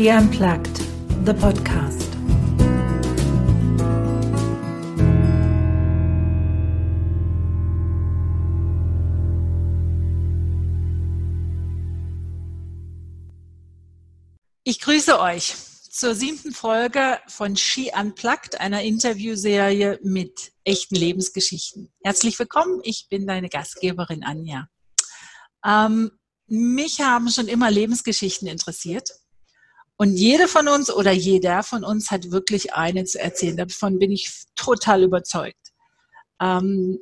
She Unplugged, the podcast. Ich grüße euch zur siebten Folge von She Unplugged, einer Interviewserie mit echten Lebensgeschichten. Herzlich willkommen, ich bin deine Gastgeberin Anja. Ähm, mich haben schon immer Lebensgeschichten interessiert. Und jede von uns oder jeder von uns hat wirklich eine zu erzählen. Davon bin ich total überzeugt. Ähm,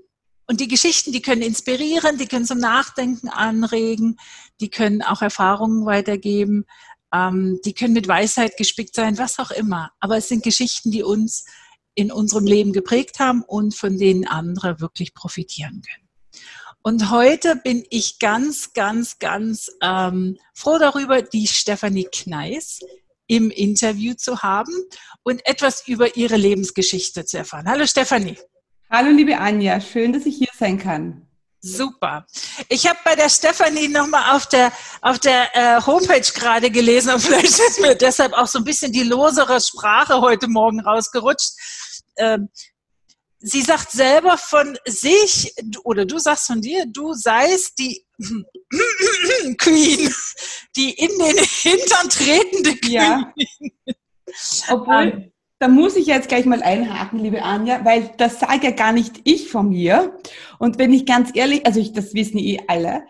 und die Geschichten, die können inspirieren, die können zum Nachdenken anregen, die können auch Erfahrungen weitergeben, ähm, die können mit Weisheit gespickt sein, was auch immer. Aber es sind Geschichten, die uns in unserem Leben geprägt haben und von denen andere wirklich profitieren können. Und heute bin ich ganz, ganz, ganz ähm, froh darüber, die Stefanie Kneis im Interview zu haben und etwas über ihre Lebensgeschichte zu erfahren. Hallo Stefanie. Hallo liebe Anja, schön, dass ich hier sein kann. Super. Ich habe bei der Stefanie nochmal auf der, auf der äh, Homepage gerade gelesen und vielleicht ist mir deshalb auch so ein bisschen die losere Sprache heute Morgen rausgerutscht. Ähm, sie sagt selber von sich, oder du sagst von dir, du seist die Queen, die in den Hintern tretende Queen. Ja. Obwohl, ähm. da muss ich jetzt gleich mal einhaken, liebe Anja, weil das sage ja gar nicht ich von mir. Und wenn ich ganz ehrlich, also ich, das wissen eh alle,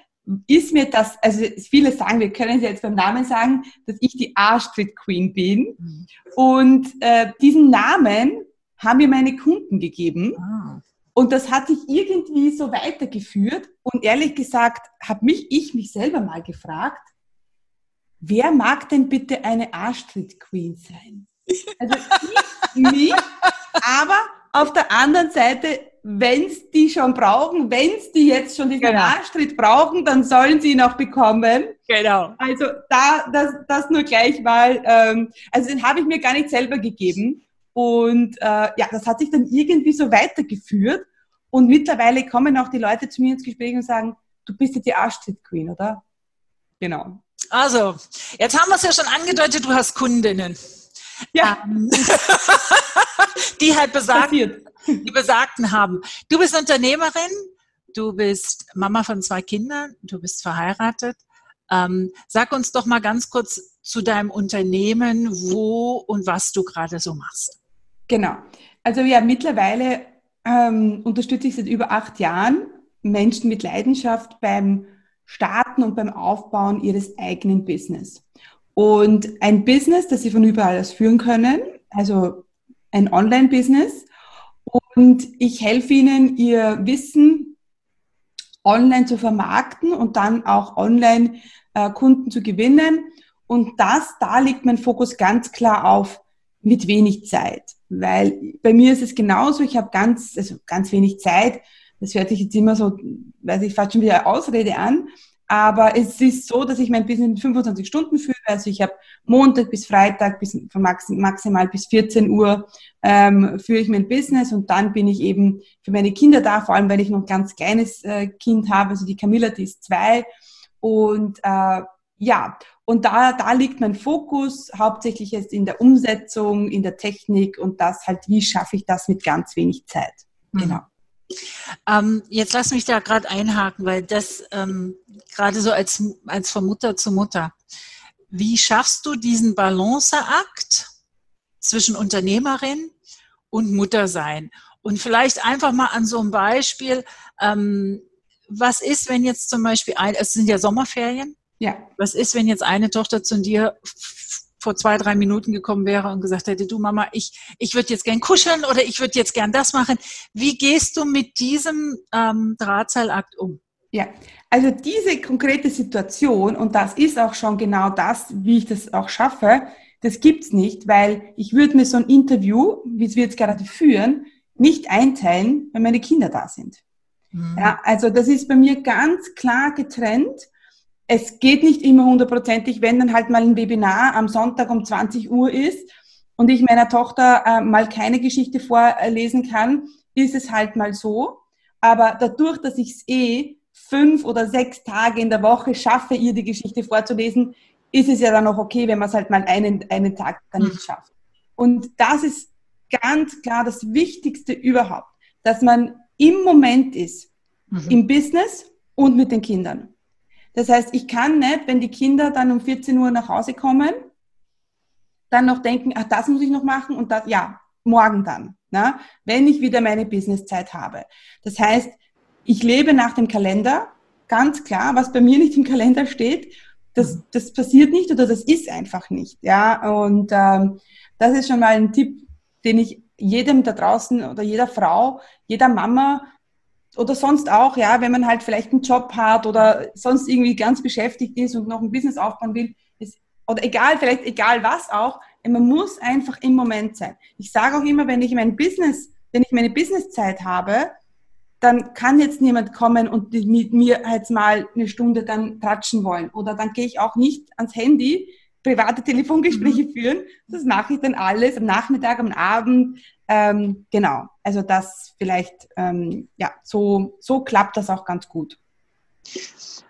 ist mir das, also viele sagen, wir können es jetzt beim Namen sagen, dass ich die A-Street Queen bin. Mhm. Und äh, diesen Namen haben mir meine Kunden gegeben. Ah. Und das hat sich irgendwie so weitergeführt. Und ehrlich gesagt, habe mich ich mich selber mal gefragt, wer mag denn bitte eine A-Street Queen sein? Also ich nicht, aber auf der anderen Seite, wenn es die schon brauchen, wenn es die jetzt schon diesen genau. A-Street brauchen, dann sollen sie ihn auch bekommen. Genau. Also da, das, das nur gleich mal, ähm, also den habe ich mir gar nicht selber gegeben. Und äh, ja, das hat sich dann irgendwie so weitergeführt. Und mittlerweile kommen auch die Leute zu mir ins Gespräch und sagen, du bist jetzt die Arschtit Queen, oder? Genau. Also, jetzt haben wir es ja schon angedeutet, du hast Kundinnen. Ja. Ähm, die halt besagt, die Besagten haben. Du bist Unternehmerin, du bist Mama von zwei Kindern, du bist verheiratet. Ähm, sag uns doch mal ganz kurz zu deinem Unternehmen, wo und was du gerade so machst. Genau. Also ja, mittlerweile ähm, unterstütze ich seit über acht Jahren Menschen mit Leidenschaft beim Starten und beim Aufbauen ihres eigenen Business. Und ein Business, das sie von überall aus führen können, also ein Online-Business. Und ich helfe ihnen, ihr Wissen online zu vermarkten und dann auch online äh, Kunden zu gewinnen. Und das, da liegt mein Fokus ganz klar auf mit wenig Zeit. Weil bei mir ist es genauso, ich habe ganz, also ganz wenig Zeit. Das hört sich jetzt immer so, weiß ich, fast schon wieder Ausrede an. Aber es ist so, dass ich mein Business mit 25 Stunden führe. Also ich habe Montag bis Freitag bis von maximal bis 14 Uhr ähm, führe ich mein Business und dann bin ich eben für meine Kinder da, vor allem weil ich noch ein ganz kleines äh, Kind habe. Also die Camilla, die ist zwei. Und äh, ja, und da, da liegt mein Fokus hauptsächlich jetzt in der Umsetzung, in der Technik und das halt, wie schaffe ich das mit ganz wenig Zeit. Mhm. Genau. Ähm, jetzt lass mich da gerade einhaken, weil das ähm, gerade so als, als von Mutter zu Mutter. Wie schaffst du diesen Balanceakt zwischen Unternehmerin und Muttersein? Und vielleicht einfach mal an so einem Beispiel, ähm, was ist, wenn jetzt zum Beispiel ein, es sind ja Sommerferien, ja. Was ist, wenn jetzt eine Tochter zu dir vor zwei, drei Minuten gekommen wäre und gesagt hätte, du Mama, ich, ich würde jetzt gern kuscheln oder ich würde jetzt gern das machen. Wie gehst du mit diesem ähm, Drahtseilakt um? Ja, also diese konkrete Situation, und das ist auch schon genau das, wie ich das auch schaffe, das gibt's nicht, weil ich würde mir so ein Interview, wie wir jetzt gerade führen, nicht einteilen, wenn meine Kinder da sind. Mhm. Ja, also das ist bei mir ganz klar getrennt es geht nicht immer hundertprozentig, wenn dann halt mal ein Webinar am Sonntag um 20 Uhr ist und ich meiner Tochter äh, mal keine Geschichte vorlesen kann, ist es halt mal so. Aber dadurch, dass ich es eh fünf oder sechs Tage in der Woche schaffe, ihr die Geschichte vorzulesen, ist es ja dann auch okay, wenn man es halt mal einen, einen Tag dann nicht mhm. schafft. Und das ist ganz klar das Wichtigste überhaupt, dass man im Moment ist, mhm. im Business und mit den Kindern. Das heißt, ich kann nicht, wenn die Kinder dann um 14 Uhr nach Hause kommen, dann noch denken, ach, das muss ich noch machen und das, ja, morgen dann, na, wenn ich wieder meine Businesszeit habe. Das heißt, ich lebe nach dem Kalender, ganz klar, was bei mir nicht im Kalender steht, das, mhm. das passiert nicht oder das ist einfach nicht, ja, und ähm, das ist schon mal ein Tipp, den ich jedem da draußen oder jeder Frau, jeder Mama oder sonst auch, ja, wenn man halt vielleicht einen Job hat oder sonst irgendwie ganz beschäftigt ist und noch ein Business aufbauen will, ist, oder egal, vielleicht egal was auch, man muss einfach im Moment sein. Ich sage auch immer, wenn ich mein Business, wenn ich meine Businesszeit habe, dann kann jetzt niemand kommen und mit mir jetzt mal eine Stunde dann tratschen wollen. Oder dann gehe ich auch nicht ans Handy, private Telefongespräche mhm. führen. Das mache ich dann alles am Nachmittag, am Abend. Ähm, genau. Also das vielleicht, ähm, ja, so, so klappt das auch ganz gut.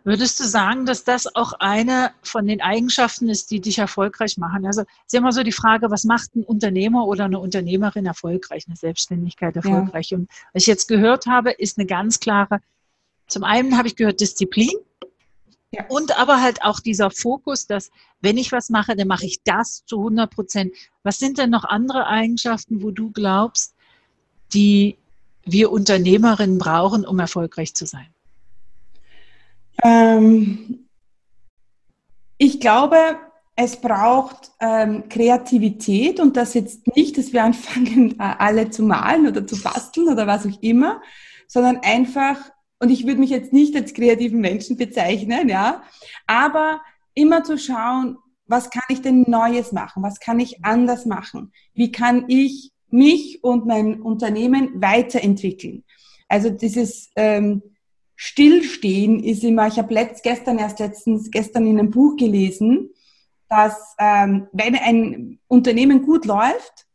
Würdest du sagen, dass das auch eine von den Eigenschaften ist, die dich erfolgreich machen? Also ist immer so die Frage, was macht ein Unternehmer oder eine Unternehmerin erfolgreich, eine Selbstständigkeit erfolgreich? Ja. Und was ich jetzt gehört habe, ist eine ganz klare, zum einen habe ich gehört Disziplin, ja. Und aber halt auch dieser Fokus, dass wenn ich was mache, dann mache ich das zu 100 Prozent. Was sind denn noch andere Eigenschaften, wo du glaubst, die wir Unternehmerinnen brauchen, um erfolgreich zu sein? Ähm, ich glaube, es braucht ähm, Kreativität und das jetzt nicht, dass wir anfangen, alle zu malen oder zu basteln oder was auch immer, sondern einfach und ich würde mich jetzt nicht als kreativen Menschen bezeichnen, ja, aber immer zu schauen, was kann ich denn Neues machen? Was kann ich anders machen? Wie kann ich mich und mein Unternehmen weiterentwickeln? Also dieses ähm, Stillstehen ist immer, ich habe letzt, gestern erst letztens, gestern in einem Buch gelesen, dass ähm, wenn ein Unternehmen gut läuft,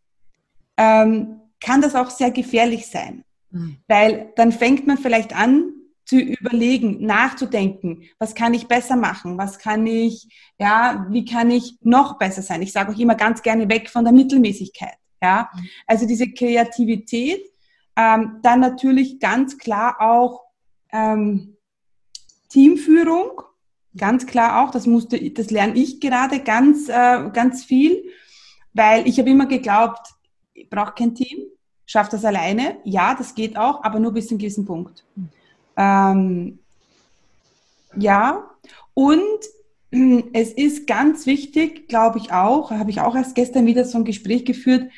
ähm, kann das auch sehr gefährlich sein. Mhm. Weil dann fängt man vielleicht an zu überlegen, nachzudenken, was kann ich besser machen, was kann ich, ja, wie kann ich noch besser sein. Ich sage auch immer ganz gerne weg von der Mittelmäßigkeit. Ja, mhm. also diese Kreativität, ähm, dann natürlich ganz klar auch ähm, Teamführung, ganz klar auch. Das musste, das lerne ich gerade ganz, äh, ganz viel, weil ich habe immer geglaubt, ich brauche kein Team, schafft das alleine. Ja, das geht auch, aber nur bis zu einem gewissen Punkt. Ähm, ja, und es ist ganz wichtig, glaube ich auch, habe ich auch erst gestern wieder so ein Gespräch geführt,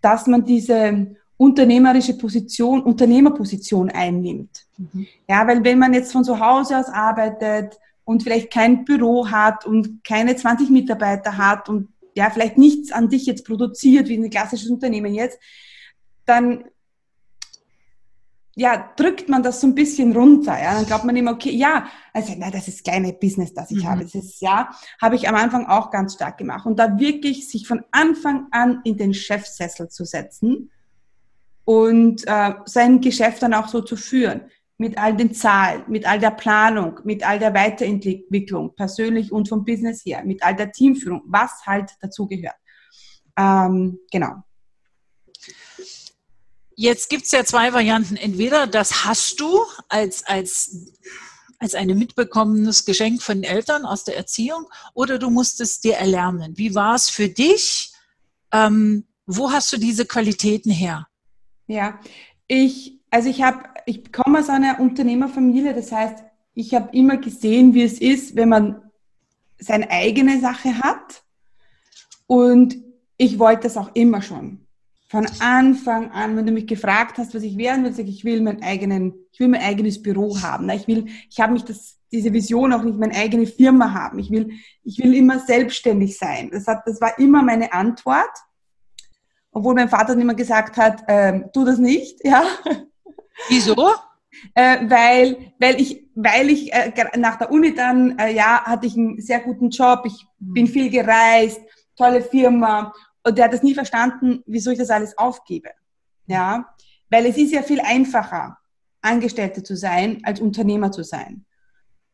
dass man diese unternehmerische Position, Unternehmerposition einnimmt. Mhm. Ja, weil wenn man jetzt von zu Hause aus arbeitet und vielleicht kein Büro hat und keine 20 Mitarbeiter hat und ja, vielleicht nichts an dich jetzt produziert, wie ein klassisches Unternehmen jetzt, dann ja, drückt man das so ein bisschen runter. Ja? Dann glaubt man immer, okay, ja, also na, das ist kleine Business, das ich mhm. habe. Das ist ja, habe ich am Anfang auch ganz stark gemacht. Und da wirklich sich von Anfang an in den Chefsessel zu setzen und äh, sein Geschäft dann auch so zu führen. Mit all den Zahlen, mit all der Planung, mit all der Weiterentwicklung, persönlich und vom Business her, mit all der Teamführung, was halt dazugehört. Ähm, genau. Jetzt gibt es ja zwei Varianten. Entweder das hast du als, als, als ein mitbekommenes Geschenk von den Eltern aus der Erziehung oder du musst es dir erlernen. Wie war es für dich? Ähm, wo hast du diese Qualitäten her? Ja, ich, also ich habe, ich komme aus einer Unternehmerfamilie, das heißt, ich habe immer gesehen, wie es ist, wenn man seine eigene Sache hat. Und ich wollte das auch immer schon von Anfang an, wenn du mich gefragt hast, was ich werden will, sage ich, ich will mein eigenen, ich will mein eigenes Büro haben. Ich will, ich habe mich das, diese Vision auch nicht meine eigene Firma haben. Ich will, ich will immer selbstständig sein. Das hat, das war immer meine Antwort. Obwohl mein Vater immer gesagt hat, ähm, tu das nicht, ja. Wieso? Äh, weil, weil ich, weil ich äh, nach der Uni dann, äh, ja, hatte ich einen sehr guten Job, ich bin viel gereist, tolle Firma und der hat das nie verstanden, wieso ich das alles aufgebe. Ja, weil es ist ja viel einfacher, Angestellte zu sein, als Unternehmer zu sein.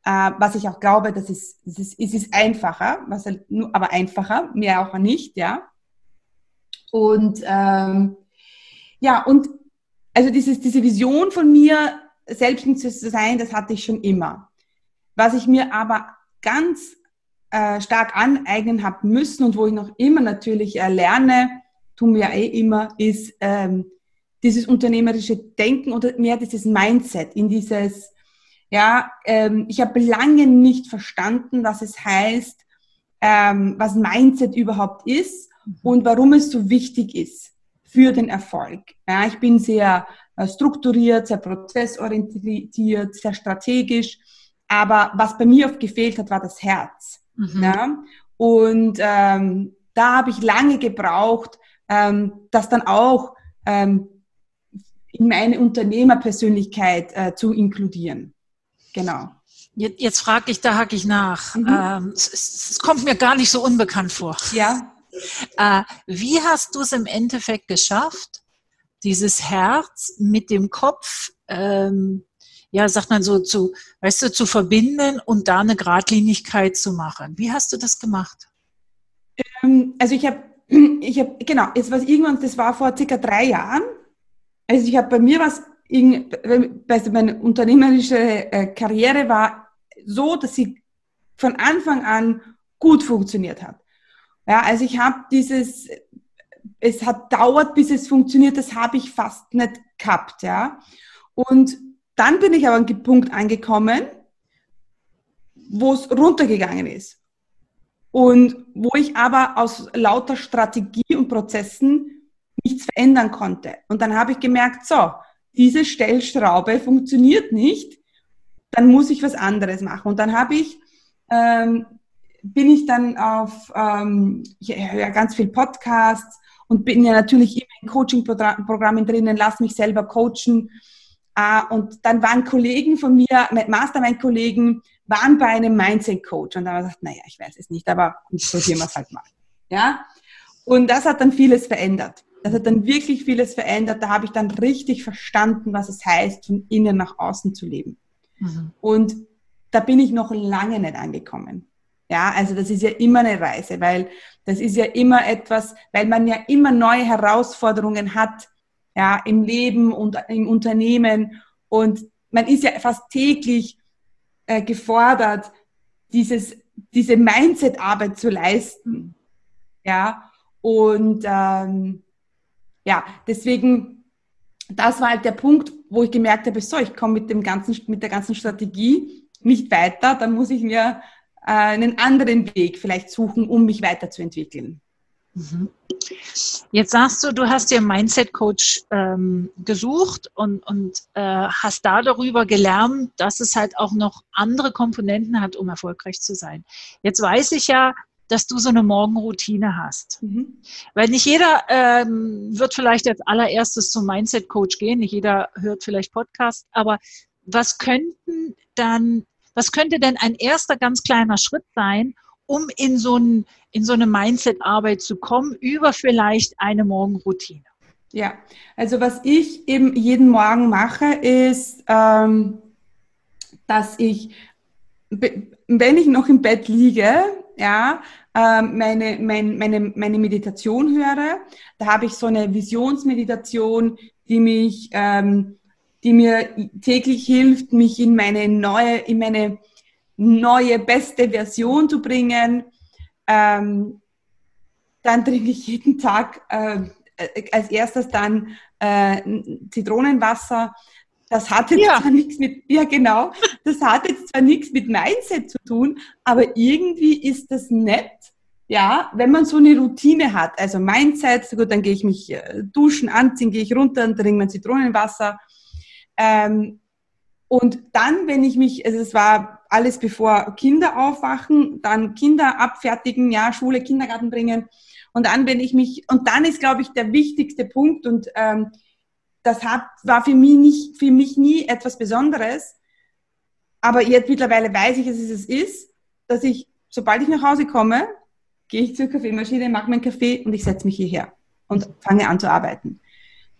äh, was ich auch glaube, das ist, es ist, es ist einfacher, was halt nur, aber einfacher, mehr auch nicht, ja. Und ähm, ja, und also dieses, diese Vision von mir, selbstständig zu sein, das hatte ich schon immer. Was ich mir aber ganz äh, stark aneignen habe müssen und wo ich noch immer natürlich äh, lerne, tun wir ja eh immer, ist ähm, dieses unternehmerische Denken oder mehr dieses Mindset, in dieses, ja, ähm, ich habe lange nicht verstanden, was es heißt, ähm, was Mindset überhaupt ist mhm. und warum es so wichtig ist für den Erfolg. Ja, ich bin sehr äh, strukturiert, sehr prozessorientiert, sehr strategisch. Aber was bei mir oft gefehlt hat, war das Herz. Mhm. Ja? Und ähm, da habe ich lange gebraucht, ähm, das dann auch ähm, in meine Unternehmerpersönlichkeit äh, zu inkludieren. Genau. Jetzt, jetzt frage ich, da hake ich nach. Mhm. Ähm, es, es, kommt mir gar nicht so unbekannt vor. Ja. Äh, wie hast du es im Endeffekt geschafft, dieses Herz mit dem Kopf, ähm, ja, sagt man so, zu, weißt du, zu verbinden und da eine Gradlinigkeit zu machen? Wie hast du das gemacht? Ähm, also ich habe, ich habe, genau, jetzt war irgendwann, das war vor circa drei Jahren. Also ich habe bei mir was, also meine unternehmerische äh, Karriere war so, dass sie von Anfang an gut funktioniert hat. Ja, also ich habe dieses, es hat dauert, bis es funktioniert, das habe ich fast nicht gehabt, ja. Und dann bin ich aber an den Punkt angekommen, wo es runtergegangen ist. Und wo ich aber aus lauter Strategie und Prozessen nichts verändern konnte. Und dann habe ich gemerkt, so, diese Stellschraube funktioniert nicht, dann muss ich was anderes machen. Und dann habe ich ähm, bin ich dann auf, ähm, ich höre ganz viel Podcasts und bin ja natürlich immer in Coaching-Programmen drinnen, lass mich selber coachen. Äh, und dann waren Kollegen von mir, Mastermind-Kollegen, waren bei einem Mindset-Coach. Und da habe ich gesagt, naja, ich weiß es nicht, aber probieren wir es halt mal. Ja? Und das hat dann vieles verändert. Das hat dann wirklich vieles verändert. Da habe ich dann richtig verstanden, was es heißt, von innen nach außen zu leben. Mhm. Und da bin ich noch lange nicht angekommen. Ja, also das ist ja immer eine Reise, weil das ist ja immer etwas, weil man ja immer neue Herausforderungen hat, ja, im Leben und im Unternehmen und man ist ja fast täglich äh, gefordert, dieses, diese Mindset-Arbeit zu leisten. Ja, und ähm, ja, deswegen, das war halt der Punkt, wo ich gemerkt habe, so, ich komme mit dem ganzen, mit der ganzen Strategie nicht weiter, dann muss ich mir äh, einen anderen Weg vielleicht suchen, um mich weiterzuentwickeln. Mhm. Jetzt sagst du, du hast dir einen Mindset-Coach ähm, gesucht und, und äh, hast da darüber gelernt, dass es halt auch noch andere Komponenten hat, um erfolgreich zu sein. Jetzt weiß ich ja, dass du so eine Morgenroutine hast. Mhm. Weil nicht jeder ähm, wird vielleicht als allererstes zum Mindset-Coach gehen, nicht jeder hört vielleicht Podcast, aber was könnten dann was könnte denn ein erster ganz kleiner Schritt sein, um in so, ein, in so eine Mindset-Arbeit zu kommen, über vielleicht eine Morgenroutine? Ja, also was ich eben jeden Morgen mache, ist, ähm, dass ich, wenn ich noch im Bett liege, ja, ähm, meine, mein, meine, meine Meditation höre. Da habe ich so eine Visionsmeditation, die mich ähm, die mir täglich hilft, mich in meine neue, in meine neue, beste Version zu bringen. Ähm, dann trinke ich jeden Tag äh, als erstes dann äh, Zitronenwasser. Das hat jetzt ja. zwar nichts mit, ja genau, das hat jetzt zwar nichts mit Mindset zu tun, aber irgendwie ist das nett, ja, wenn man so eine Routine hat. Also Mindset, gut, dann gehe ich mich äh, duschen, anziehen, gehe ich runter und trinke mein Zitronenwasser ähm, und dann, wenn ich mich, also es war alles bevor Kinder aufwachen, dann Kinder abfertigen, ja, Schule, Kindergarten bringen. Und dann, wenn ich mich, und dann ist, glaube ich, der wichtigste Punkt, und ähm, das hat, war für mich, nicht, für mich nie etwas Besonderes. Aber jetzt mittlerweile weiß ich, dass es es ist, dass ich, sobald ich nach Hause komme, gehe ich zur Kaffeemaschine, mache meinen Kaffee und ich setze mich hierher und fange an zu arbeiten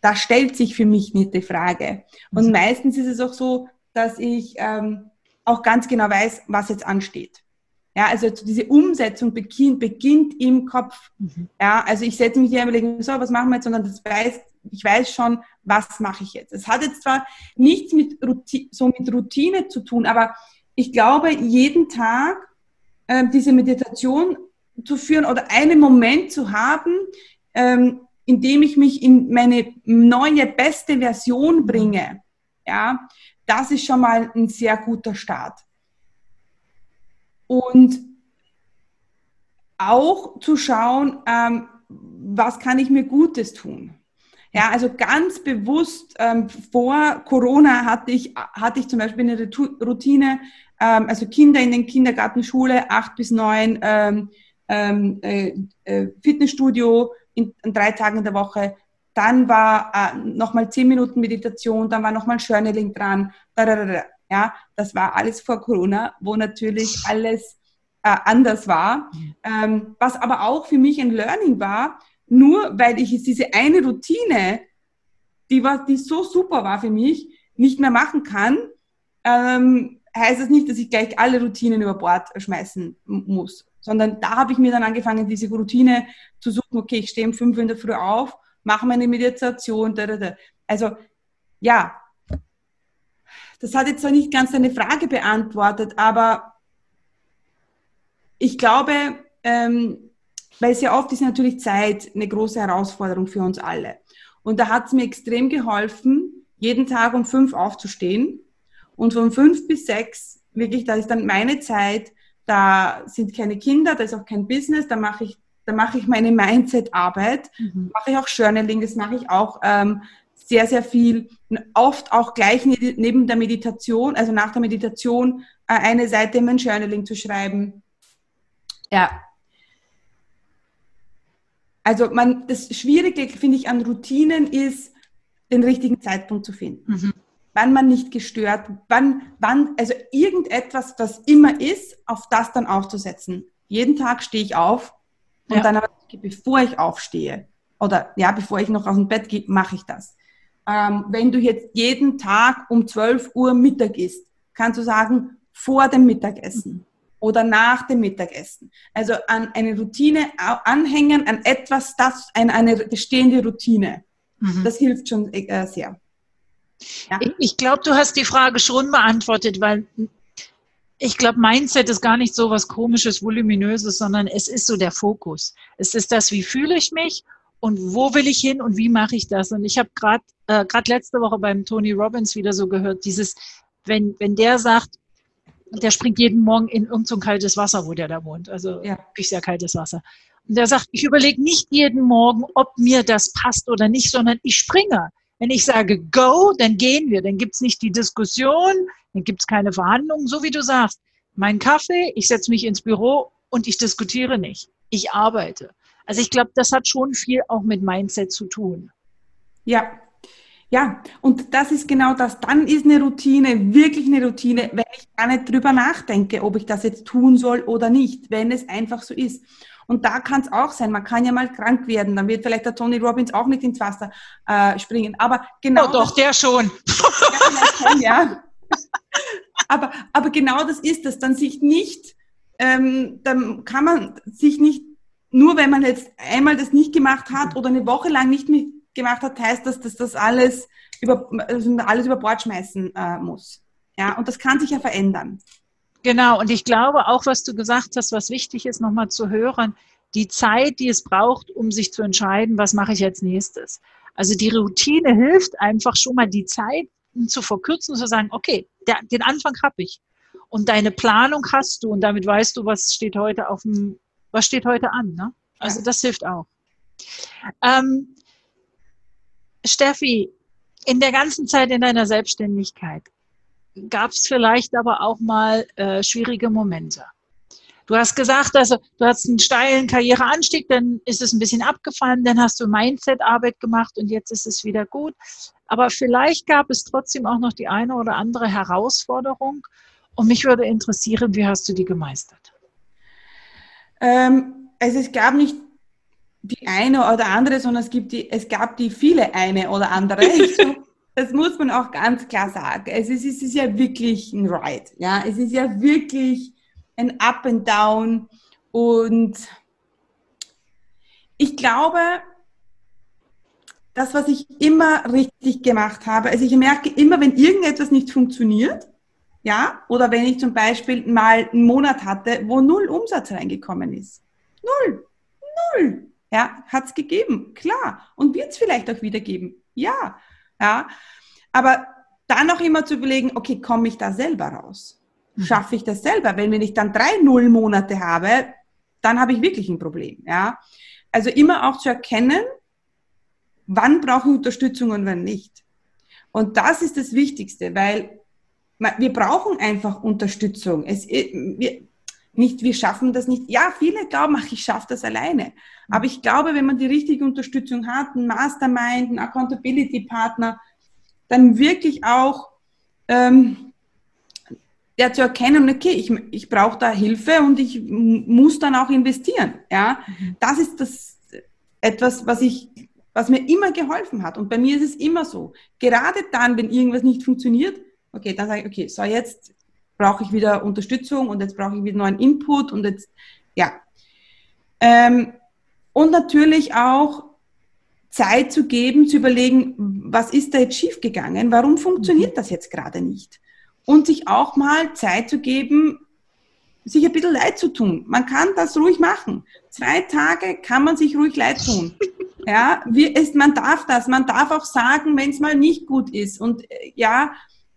da stellt sich für mich nicht die Frage. Und mhm. meistens ist es auch so, dass ich ähm, auch ganz genau weiß, was jetzt ansteht. Ja, also diese Umsetzung beginnt, beginnt im Kopf. Mhm. Ja, also ich setze mich hier überlegen, so, was machen wir jetzt, sondern das weiß, ich weiß schon, was mache ich jetzt. Es hat jetzt zwar nichts mit Routine, so mit Routine zu tun, aber ich glaube, jeden Tag äh, diese Meditation zu führen oder einen Moment zu haben, ähm, in dem ich mich in meine neue, beste Version bringe, ja, das ist schon mal ein sehr guter Start. Und auch zu schauen, ähm, was kann ich mir Gutes tun. Ja, also ganz bewusst ähm, vor Corona hatte ich, hatte ich zum Beispiel eine Routine, ähm, also Kinder in den Kindergarten, Schule, acht bis neun, ähm, ähm, äh, äh, Fitnessstudio in, in, drei Tagen in der Woche. Dann war äh, nochmal zehn Minuten Meditation, dann war nochmal Journaling dran. Ja, das war alles vor Corona, wo natürlich alles äh, anders war. Ähm, was aber auch für mich ein Learning war, nur weil ich diese eine Routine, die, war, die so super war für mich, nicht mehr machen kann, ähm, heißt das nicht, dass ich gleich alle Routinen über Bord schmeißen muss. Sondern da habe ich mir dann angefangen, diese Routine zu suchen, okay, ich stehe um fünf in der Früh auf, mache meine Meditation, da, da, da. Also ja, das hat jetzt zwar nicht ganz deine Frage beantwortet, aber ich glaube, ähm, weil sehr oft ist natürlich Zeit eine große Herausforderung für uns alle. Und da hat es mir extrem geholfen, jeden Tag um fünf aufzustehen und von fünf bis sechs, wirklich, da ist dann meine Zeit, da sind keine Kinder, da ist auch kein Business, da mache ich, da mache ich meine Mindset-Arbeit, mhm. mache ich auch Journaling, das mache ich auch ähm, sehr, sehr viel, oft auch gleich ne-, neben der Meditation, also nach der Meditation, äh, eine Seite in mein Journaling zu schreiben. Ja, also man, das Schwierige, finde ich, an Routinen ist, den richtigen Zeitpunkt zu finden. Mhm. Wann man nicht gestört, wann, wann, also irgendetwas, was immer ist, auf das dann aufzusetzen. Jeden Tag stehe ich auf und ja. dann aber, bevor ich aufstehe oder ja, bevor ich noch aus dem Bett gehe, mache ich das. Ähm, wenn du jetzt jeden Tag um 12 Uhr Mittag isst, kannst du sagen, vor dem Mittagessen oder nach dem Mittagessen. Also an eine Routine anhängen, an etwas, das an eine bestehende Routine. Mhm. Das hilft schon äh, sehr. Ja? Ich glaube, du hast die Frage schon beantwortet, weil ich glaube, Mindset ist gar nicht so was komisches, voluminöses, sondern es ist so der Fokus. Es ist das, wie fühle ich mich und wo will ich hin und wie mache ich das? Und ich habe gerade äh, gerade letzte Woche beim Tony Robbins wieder so gehört, dieses, wenn, wenn der sagt, der springt jeden Morgen in irgendein so kaltes Wasser, wo der da wohnt. Also ja. wirklich sehr kaltes Wasser. Und der sagt, ich überlege nicht jeden Morgen, ob mir das passt oder nicht, sondern ich springe. Wenn ich sage go, dann gehen wir. Dann gibt's nicht die Diskussion, dann gibt's keine Verhandlungen, so wie du sagst. Mein Kaffee, ich setze mich ins Büro und ich diskutiere nicht. Ich arbeite. Also ich glaube, das hat schon viel auch mit Mindset zu tun. Ja, ja, und das ist genau das. Dann ist eine Routine wirklich eine Routine, wenn ich gar nicht drüber nachdenke, ob ich das jetzt tun soll oder nicht, wenn es einfach so ist. Und da kann es auch sein, man kann ja mal krank werden, dann wird vielleicht der Tony Robbins auch nicht ins Wasser äh, springen. Aber genau. Oh, doch, der schon. Ja, ja. aber, aber genau das ist es, dann sich nicht, ähm, dann kann man sich nicht, nur wenn man jetzt einmal das nicht gemacht hat oder eine Woche lang nicht gemacht hat, heißt das, dass das alles über, also alles über Bord schmeißen äh, muss. Ja, und das kann sich ja verändern. Genau, und ich glaube auch, was du gesagt hast, was wichtig ist, nochmal zu hören, die Zeit, die es braucht, um sich zu entscheiden, was mache ich als nächstes. Also die Routine hilft einfach schon mal die Zeit zu verkürzen, zu sagen, okay, der, den Anfang habe ich. Und deine Planung hast du und damit weißt du, was steht heute auf dem, was steht heute an. Ne? Also das hilft auch. Ähm, Steffi, in der ganzen Zeit in deiner Selbstständigkeit gab es vielleicht aber auch mal äh, schwierige Momente. Du hast gesagt, also du hast einen steilen Karriereanstieg, dann ist es ein bisschen abgefallen, dann hast du Mindset-Arbeit gemacht und jetzt ist es wieder gut. Aber vielleicht gab es trotzdem auch noch die eine oder andere Herausforderung. Und mich würde interessieren, wie hast du die gemeistert? Ähm, also es gab nicht die eine oder andere, sondern es, gibt die, es gab die viele eine oder andere. das muss man auch ganz klar sagen. Es ist, es ist ja wirklich ein Ride. Ja, es ist ja wirklich ein Up and Down. Und ich glaube, das, was ich immer richtig gemacht habe, also ich merke immer, wenn irgendetwas nicht funktioniert, ja, oder wenn ich zum Beispiel mal einen Monat hatte, wo null Umsatz reingekommen ist. Null. Null. Ja, hat es gegeben, klar. Und wird es vielleicht auch wieder geben. Ja. Ja. Aber dann auch immer zu überlegen, okay, komme ich da selber raus? Mhm. Schaffe ich das selber? Wenn ich dann drei Null-Monate habe, dann habe ich wirklich ein Problem. Ja. Also immer auch zu erkennen, wann brauche ich Unterstützung und wann nicht. Und das ist das Wichtigste, weil wir brauchen einfach Unterstützung. Es, wir, nicht, wir schaffen das nicht. Ja, viele glauben, ach, ich schaffe das alleine. Aber ich glaube, wenn man die richtige Unterstützung hat, einen Mastermind, einen Accountability-Partner, dann wirklich auch ähm, ja, zu erkennen, okay, ich, ich brauche da Hilfe und ich muss dann auch investieren. Ja, mhm. das ist das etwas, was ich, was mir immer geholfen hat. Und bei mir ist es immer so. Gerade dann, wenn irgendwas nicht funktioniert, okay, dann sage ich, okay, so jetzt brauche ich wieder Unterstützung und jetzt brauche ich wieder neuen Input und jetzt, ja. Ähm, und natürlich auch Zeit zu geben, zu überlegen, was ist da jetzt schiefgegangen, warum funktioniert mhm. das jetzt gerade nicht? Und sich auch mal Zeit zu geben, sich ein bisschen leid zu tun. Man kann das ruhig machen. Zwei Tage kann man sich ruhig leid tun. Ja, wir, es, man darf das. Man darf auch sagen, wenn es mal nicht gut ist. Und äh, ja,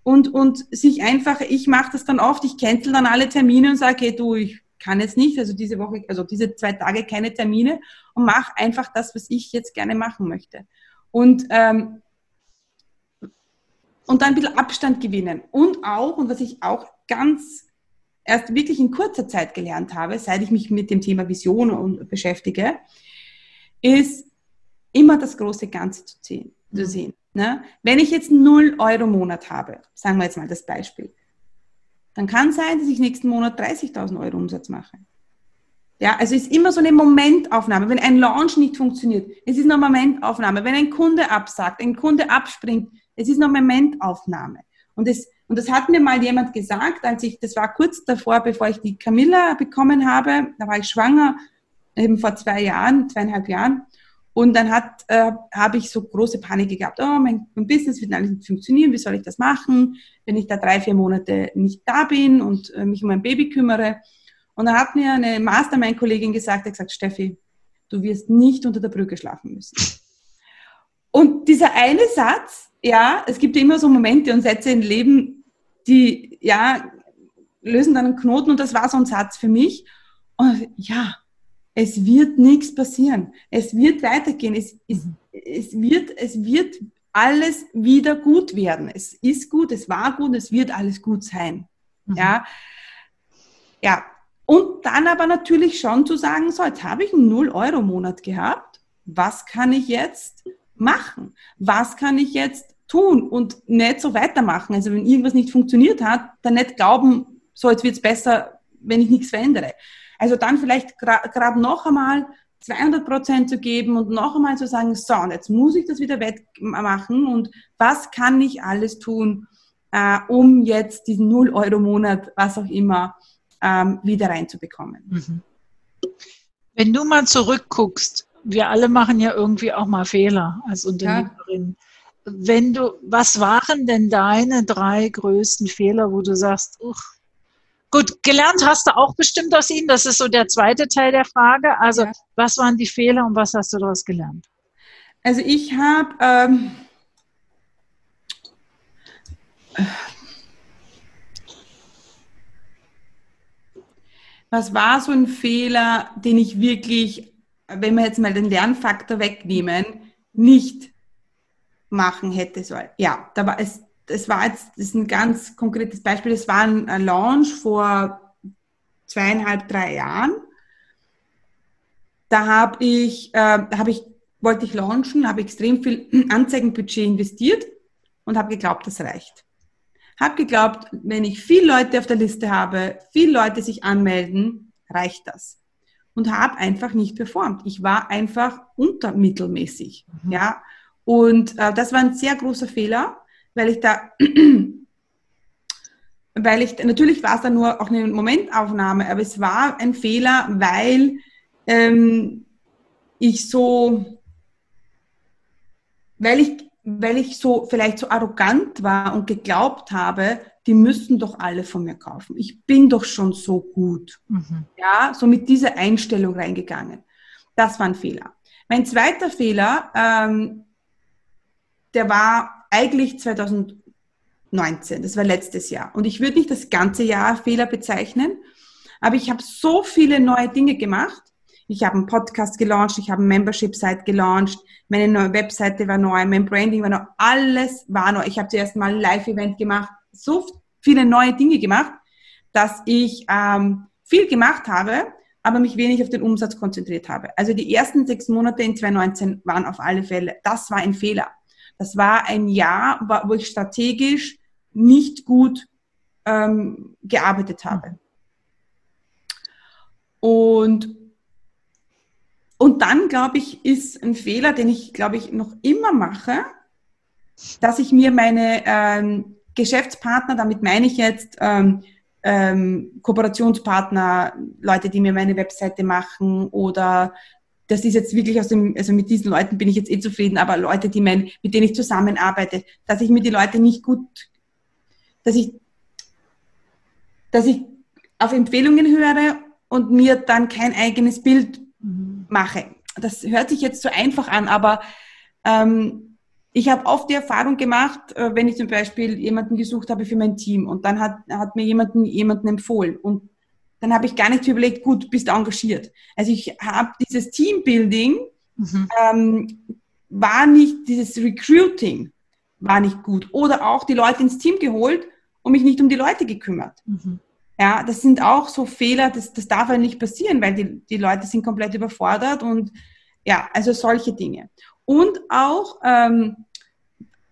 und, und sich einfach, ich mache das dann oft, ich cancel dann alle Termine und sage, hey, du, ich kann jetzt nicht, also diese Woche, also diese zwei Tage keine Termine und mache einfach das, was ich jetzt gerne machen möchte. Und, ähm, und dann ein bisschen Abstand gewinnen. Und auch, und was ich auch ganz erst wirklich in kurzer Zeit gelernt habe, seit ich mich mit dem Thema Vision beschäftige, ist immer das große Ganze zu sehen. Zu sehen. Ne? Wenn ich jetzt 0 Euro im Monat habe, sagen wir jetzt mal das Beispiel, dann kann sein, dass ich nächsten Monat 30.000 Euro Umsatz mache. Ja, also es ist immer so eine Momentaufnahme. Wenn ein Launch nicht funktioniert, es ist eine Momentaufnahme. Wenn ein Kunde absagt, ein Kunde abspringt, es ist eine Momentaufnahme. Und das, und das hat mir mal jemand gesagt, als ich, das war kurz davor, bevor ich die Camilla bekommen habe, da war ich schwanger, eben vor zwei Jahren, zweieinhalb Jahren. Und dann hat, äh, habe ich so große Panik gehabt, oh, mein, mein Business wird alles nicht funktionieren, wie soll ich das machen, wenn ich da drei, vier Monate nicht da bin und äh, mich um mein Baby kümmere. Und dann hat mir eine Mastermind-Kollegin gesagt, die gesagt, Steffi, du wirst nicht unter der Brücke schlafen müssen. Und dieser eine Satz, ja, es gibt immer so Momente und Sätze im Leben, die, ja, lösen dann einen Knoten und das war so ein Satz für mich. Und ja, es wird nichts passieren. Es wird weitergehen. Es, es, es, wird, es wird alles wieder gut werden. Es ist gut, es war gut, es wird alles gut sein. Mhm. Ja. Ja. Und dann aber natürlich schon zu sagen, so, jetzt habe ich einen 0-Euro-Monat gehabt. Was kann ich jetzt machen? Was kann ich jetzt tun und nicht so weitermachen? Also wenn irgendwas nicht funktioniert hat, dann nicht glauben, so, jetzt wird es besser, wenn ich nichts verändere. Also dann vielleicht gerade gra noch einmal 200 Prozent zu geben und noch einmal zu sagen, so, und jetzt muss ich das wieder wettmachen und was kann ich alles tun, äh, um jetzt diesen 0-Euro-Monat, was auch immer, ähm, wieder reinzubekommen. Mhm. Wenn du mal zurückguckst, wir alle machen ja irgendwie auch mal Fehler als Unternehmerin. Ja. Wenn du, was waren denn deine drei größten Fehler, wo du sagst, uch, Gut, gelernt hast du auch bestimmt aus ihnen. Das ist so der zweite Teil der Frage. Also, ja. was waren die Fehler und was hast du daraus gelernt? Also, ich habe. Ähm, was war so ein Fehler, den ich wirklich, wenn wir jetzt mal den Lernfaktor wegnehmen, nicht machen hätte sollen? Ja, da war es das war jetzt das ist ein ganz konkretes Beispiel. Das war ein Launch vor zweieinhalb, drei Jahren. Da habe ich, äh, habe ich, wollte ich launchen, habe extrem viel Anzeigenbudget investiert und habe geglaubt, das reicht. Habe geglaubt, wenn ich viele Leute auf der Liste habe, viele Leute sich anmelden, reicht das. Und habe einfach nicht performt. Ich war einfach untermittelmäßig. Mhm. Ja. Und äh, das war ein sehr großer Fehler weil ich da, weil ich, natürlich war es dann nur auch eine Momentaufnahme, aber es war ein Fehler, weil ähm, ich so, weil ich, weil ich so vielleicht so arrogant war und geglaubt habe, die müssten doch alle von mir kaufen. Ich bin doch schon so gut. Mhm. Ja, so mit dieser Einstellung reingegangen. Das war ein Fehler. Mein zweiter Fehler, ähm, der war eigentlich 2019, das war letztes Jahr. Und ich würde nicht das ganze Jahr Fehler bezeichnen, aber ich habe so viele neue Dinge gemacht. Ich habe einen Podcast gelauncht, ich habe eine Membership-Site gelauncht, meine neue Webseite war neu, mein Branding war neu, alles war neu. Ich habe zuerst mal ein Live-Event gemacht, so viele neue Dinge gemacht, dass ich ähm, viel gemacht habe, aber mich wenig auf den Umsatz konzentriert habe. Also die ersten sechs Monate in 2019 waren auf alle Fälle, das war ein Fehler. Das war ein Jahr, wo ich strategisch nicht gut ähm, gearbeitet habe. Und, und dann, glaube ich, ist ein Fehler, den ich, glaube ich, noch immer mache, dass ich mir meine ähm, Geschäftspartner, damit meine ich jetzt ähm, ähm, Kooperationspartner, Leute, die mir meine Webseite machen oder das ist jetzt wirklich aus dem, also mit diesen Leuten bin ich jetzt eh zufrieden, aber Leute, die mein, mit denen ich zusammenarbeite, dass ich mir die Leute nicht gut, dass ich, dass ich auf Empfehlungen höre und mir dann kein eigenes Bild mhm. mache. Das hört sich jetzt so einfach an, aber ähm, ich habe oft die Erfahrung gemacht, äh, wenn ich zum Beispiel jemanden gesucht habe für mein Team und dann hat, hat mir jemanden, jemanden empfohlen und dann habe ich gar nicht überlegt, gut, bist du engagiert. Also ich habe dieses Teambuilding mhm. ähm, war nicht, dieses Recruiting war nicht gut. Oder auch die Leute ins Team geholt und mich nicht um die Leute gekümmert. Mhm. Ja, das sind auch so Fehler, das, das darf ja nicht passieren, weil die, die Leute sind komplett überfordert und ja, also solche Dinge. Und auch, ähm,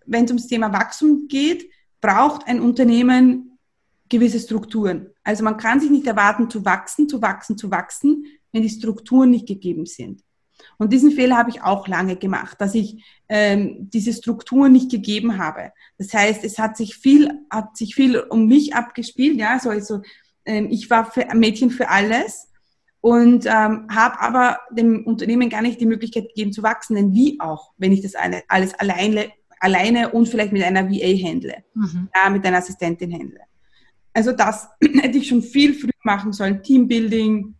wenn es ums Thema Wachstum geht, braucht ein Unternehmen gewisse Strukturen. Also man kann sich nicht erwarten, zu wachsen, zu wachsen, zu wachsen, wenn die Strukturen nicht gegeben sind. Und diesen Fehler habe ich auch lange gemacht, dass ich ähm, diese Strukturen nicht gegeben habe. Das heißt, es hat sich viel, hat sich viel um mich abgespielt. Ja, so also ähm, ich war für, Mädchen für alles und ähm, habe aber dem Unternehmen gar nicht die Möglichkeit gegeben zu wachsen. Denn wie auch, wenn ich das alle, alles alleine, alleine und vielleicht mit einer VA handle, mhm. ja, mit einer Assistentin handle. Also das hätte ich schon viel früher machen sollen. Teambuilding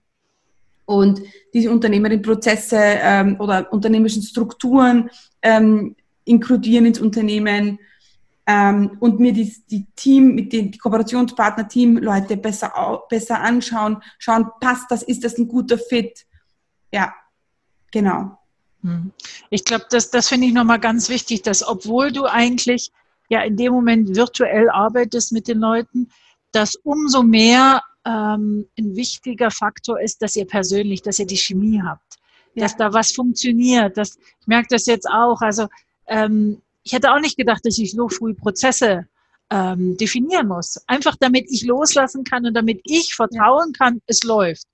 und diese Unternehmerin-Prozesse ähm, oder unternehmerischen Strukturen ähm, inkludieren ins Unternehmen ähm, und mir die, die Team, mit den die Kooperationspartner, Teamleute besser, besser anschauen, schauen, passt das, ist das ein guter Fit? Ja, genau. Hm. Ich glaube, das, das finde ich nochmal ganz wichtig, dass obwohl du eigentlich ja in dem Moment virtuell arbeitest mit den Leuten, dass umso mehr ähm, ein wichtiger Faktor ist, dass ihr persönlich, dass ihr die Chemie habt, ja. dass da was funktioniert. Dass, ich merke das jetzt auch. Also ähm, ich hätte auch nicht gedacht, dass ich so früh Prozesse ähm, definieren muss. Einfach damit ich loslassen kann und damit ich vertrauen kann, es läuft.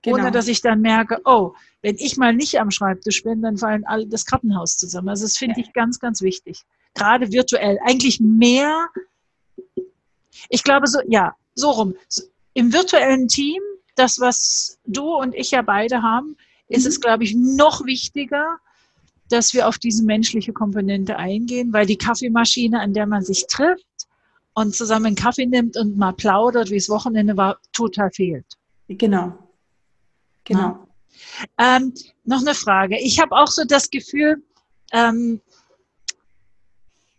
Genau. Ohne dass ich dann merke, oh, wenn ich mal nicht am Schreibtisch bin, dann fallen alle das Kartenhaus zusammen. Also das finde ja. ich ganz, ganz wichtig. Gerade virtuell. Eigentlich mehr ich glaube so, ja, so rum. Im virtuellen Team, das, was du und ich ja beide haben, ist mhm. es, glaube ich, noch wichtiger, dass wir auf diese menschliche Komponente eingehen, weil die Kaffeemaschine, an der man sich trifft und zusammen einen Kaffee nimmt und mal plaudert, wie es Wochenende war, total fehlt. Genau. Genau. Ähm, noch eine Frage. Ich habe auch so das Gefühl, ähm,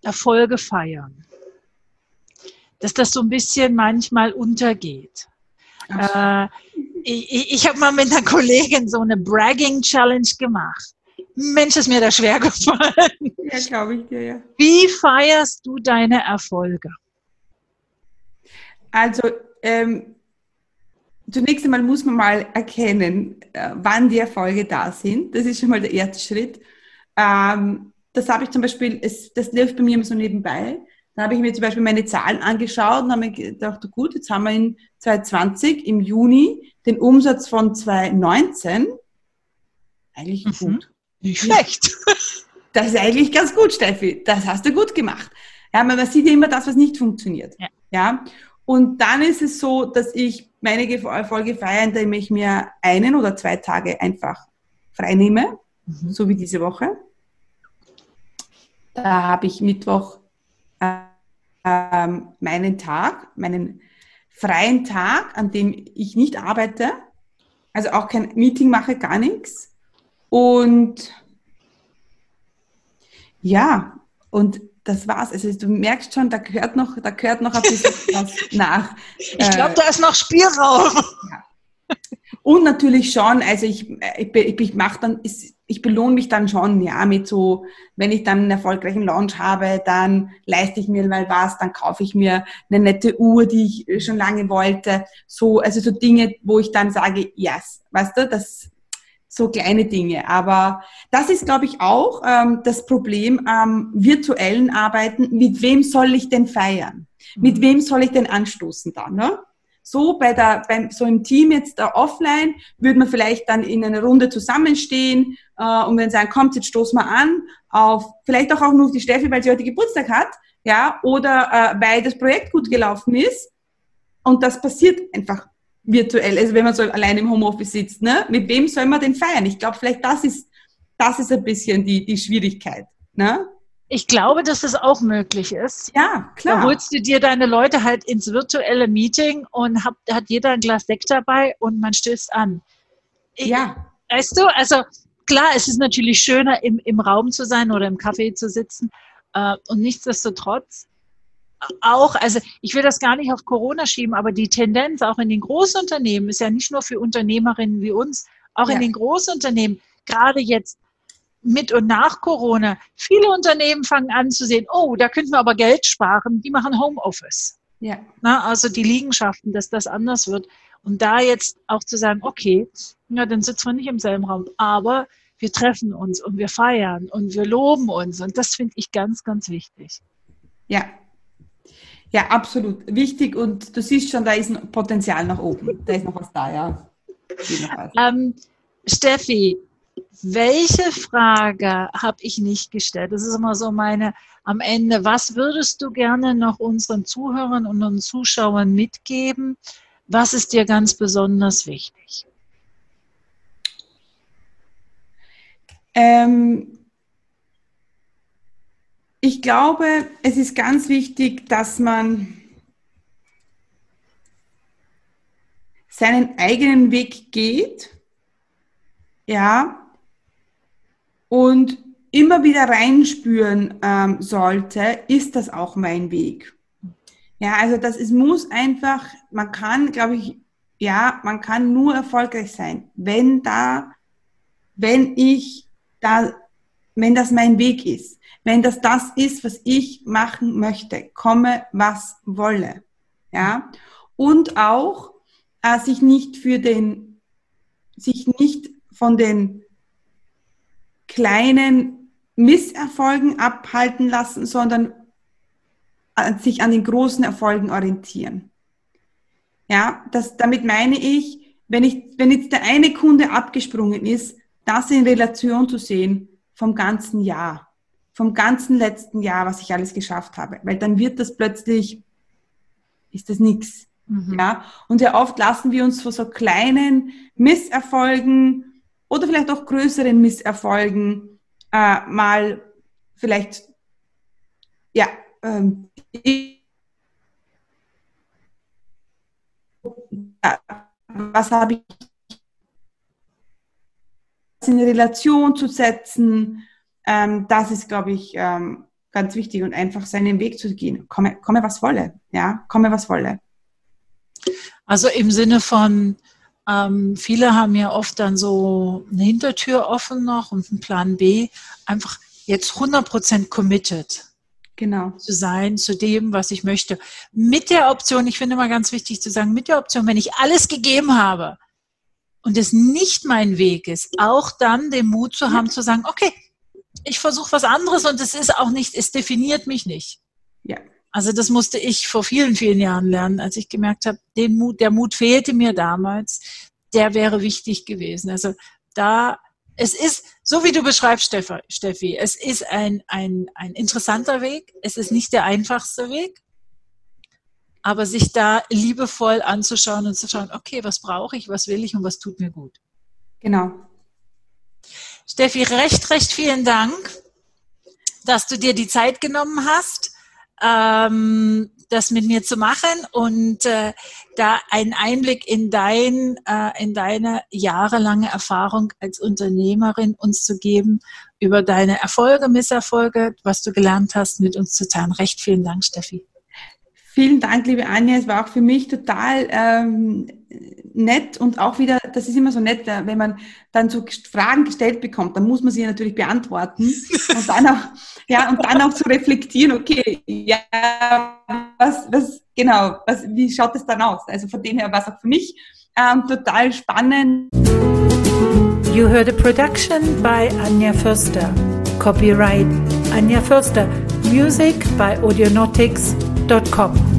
Erfolge feiern dass das so ein bisschen manchmal untergeht. Äh, ich, ich habe mal mit einer Kollegin so eine Bragging Challenge gemacht. Mensch, ist mir da schwer gefallen. Ja, glaube ich dir, ja. Wie feierst du deine Erfolge? Also, ähm, zunächst einmal muss man mal erkennen, äh, wann die Erfolge da sind. Das ist schon mal der erste Schritt. Ähm, das habe ich zum Beispiel, es, das läuft bei mir immer so nebenbei. Da habe ich mir zum Beispiel meine Zahlen angeschaut und habe mir gedacht, gut, jetzt haben wir in 2020 im Juni den Umsatz von 2019. Eigentlich mhm. gut. Nicht schlecht. Das ist eigentlich ganz gut, Steffi. Das hast du gut gemacht. Ja, man sieht ja immer das, was nicht funktioniert. Ja. ja. Und dann ist es so, dass ich meine Erfolge feiere, indem ich mir einen oder zwei Tage einfach frei nehme, mhm. so wie diese Woche. Da habe ich Mittwoch äh, meinen Tag, meinen freien Tag, an dem ich nicht arbeite, also auch kein Meeting mache, gar nichts. Und ja, und das war's. Also du merkst schon, da gehört noch, da gehört noch ein bisschen was nach. Ich glaube, da ist noch Spielraum. Ja. Und natürlich schon, also ich, ich, ich mache dann, ich belohne mich dann schon, ja, mit so, wenn ich dann einen erfolgreichen Launch habe, dann leiste ich mir mal was, dann kaufe ich mir eine nette Uhr, die ich schon lange wollte. So, also so Dinge, wo ich dann sage, yes, weißt du, das so kleine Dinge. Aber das ist, glaube ich, auch ähm, das Problem am virtuellen Arbeiten. Mit wem soll ich denn feiern? Mit mhm. wem soll ich denn anstoßen dann? Ne? So bei der, beim, so im Team jetzt da offline würde man vielleicht dann in einer Runde zusammenstehen äh, und wenn sagen, kommt, jetzt stoßen wir an auf, vielleicht auch, auch nur die Steffi, weil sie heute Geburtstag hat, ja, oder äh, weil das Projekt gut gelaufen ist. Und das passiert einfach virtuell, also wenn man so allein im Homeoffice sitzt, ne? Mit wem soll man denn feiern? Ich glaube, vielleicht das ist, das ist ein bisschen die, die Schwierigkeit, ne? Ich glaube, dass das auch möglich ist. Ja, klar. Da holst du dir deine Leute halt ins virtuelle Meeting und hab, hat jeder ein Glas Sekt dabei und man stößt an. Ich, ja. Weißt du, also klar, es ist natürlich schöner, im, im Raum zu sein oder im Café zu sitzen. Äh, und nichtsdestotrotz auch, also ich will das gar nicht auf Corona schieben, aber die Tendenz auch in den Großunternehmen ist ja nicht nur für Unternehmerinnen wie uns, auch ja. in den Großunternehmen, gerade jetzt mit und nach Corona, viele Unternehmen fangen an zu sehen, oh, da könnten wir aber Geld sparen, die machen Homeoffice. Ja. Na, also die Liegenschaften, dass das anders wird. Und da jetzt auch zu sagen, okay, ja, dann sitzen wir nicht im selben Raum, aber wir treffen uns und wir feiern und wir loben uns. Und das finde ich ganz, ganz wichtig. Ja. Ja, absolut wichtig. Und du siehst schon, da ist ein Potenzial nach oben. Da ist noch was da, ja. Ähm, Steffi, welche Frage habe ich nicht gestellt? Das ist immer so meine am Ende. Was würdest du gerne noch unseren Zuhörern und unseren Zuschauern mitgeben? Was ist dir ganz besonders wichtig? Ähm, ich glaube, es ist ganz wichtig, dass man seinen eigenen Weg geht. Ja, und immer wieder reinspüren ähm, sollte, ist das auch mein Weg. Ja, also das es muss einfach, man kann, glaube ich, ja, man kann nur erfolgreich sein, wenn da, wenn ich da, wenn das mein Weg ist, wenn das das ist, was ich machen möchte, komme, was wolle, ja, und auch äh, sich nicht für den, sich nicht von den kleinen Misserfolgen abhalten lassen, sondern sich an den großen Erfolgen orientieren. Ja, das, damit meine ich, wenn ich, wenn jetzt der eine Kunde abgesprungen ist, das in Relation zu sehen vom ganzen Jahr, vom ganzen letzten Jahr, was ich alles geschafft habe, weil dann wird das plötzlich, ist das nichts. Mhm. Ja, und sehr oft lassen wir uns vor so kleinen Misserfolgen oder vielleicht auch größeren Misserfolgen äh, mal vielleicht, ja, ähm, was habe ich in Relation zu setzen, ähm, das ist, glaube ich, ähm, ganz wichtig und einfach seinen Weg zu gehen. Komme, komme was wolle, ja, komme was wolle. Also im Sinne von ähm, viele haben ja oft dann so eine Hintertür offen noch und einen Plan B. Einfach jetzt 100% committed genau. zu sein zu dem, was ich möchte. Mit der Option, ich finde immer ganz wichtig zu sagen, mit der Option, wenn ich alles gegeben habe und es nicht mein Weg ist, auch dann den Mut zu haben, zu sagen, okay, ich versuche was anderes und es ist auch nicht, es definiert mich nicht. Also das musste ich vor vielen, vielen Jahren lernen, als ich gemerkt habe, den Mut, der Mut fehlte mir damals, der wäre wichtig gewesen. Also da, es ist so wie du beschreibst, Steffi, es ist ein, ein, ein interessanter Weg. Es ist nicht der einfachste Weg. Aber sich da liebevoll anzuschauen und zu schauen, okay, was brauche ich, was will ich und was tut mir gut. Genau. Steffi, recht, recht vielen Dank, dass du dir die Zeit genommen hast, ähm, das mit mir zu machen und äh, da einen Einblick in, dein, äh, in deine jahrelange Erfahrung als Unternehmerin uns zu geben, über deine Erfolge, Misserfolge, was du gelernt hast, mit uns zu teilen. Recht vielen Dank, Steffi. Vielen Dank, liebe Anja. Es war auch für mich total ähm, nett und auch wieder, das ist immer so nett, äh, wenn man dann so Fragen gestellt bekommt, dann muss man sie natürlich beantworten und dann auch, ja, und dann auch zu reflektieren, okay, ja, was, was, genau, was, wie schaut es dann aus? Also von dem her war es auch für mich ähm, total spannend. You heard a production by Anja Förster. Copyright Anja Förster. Music by Audionautics.com.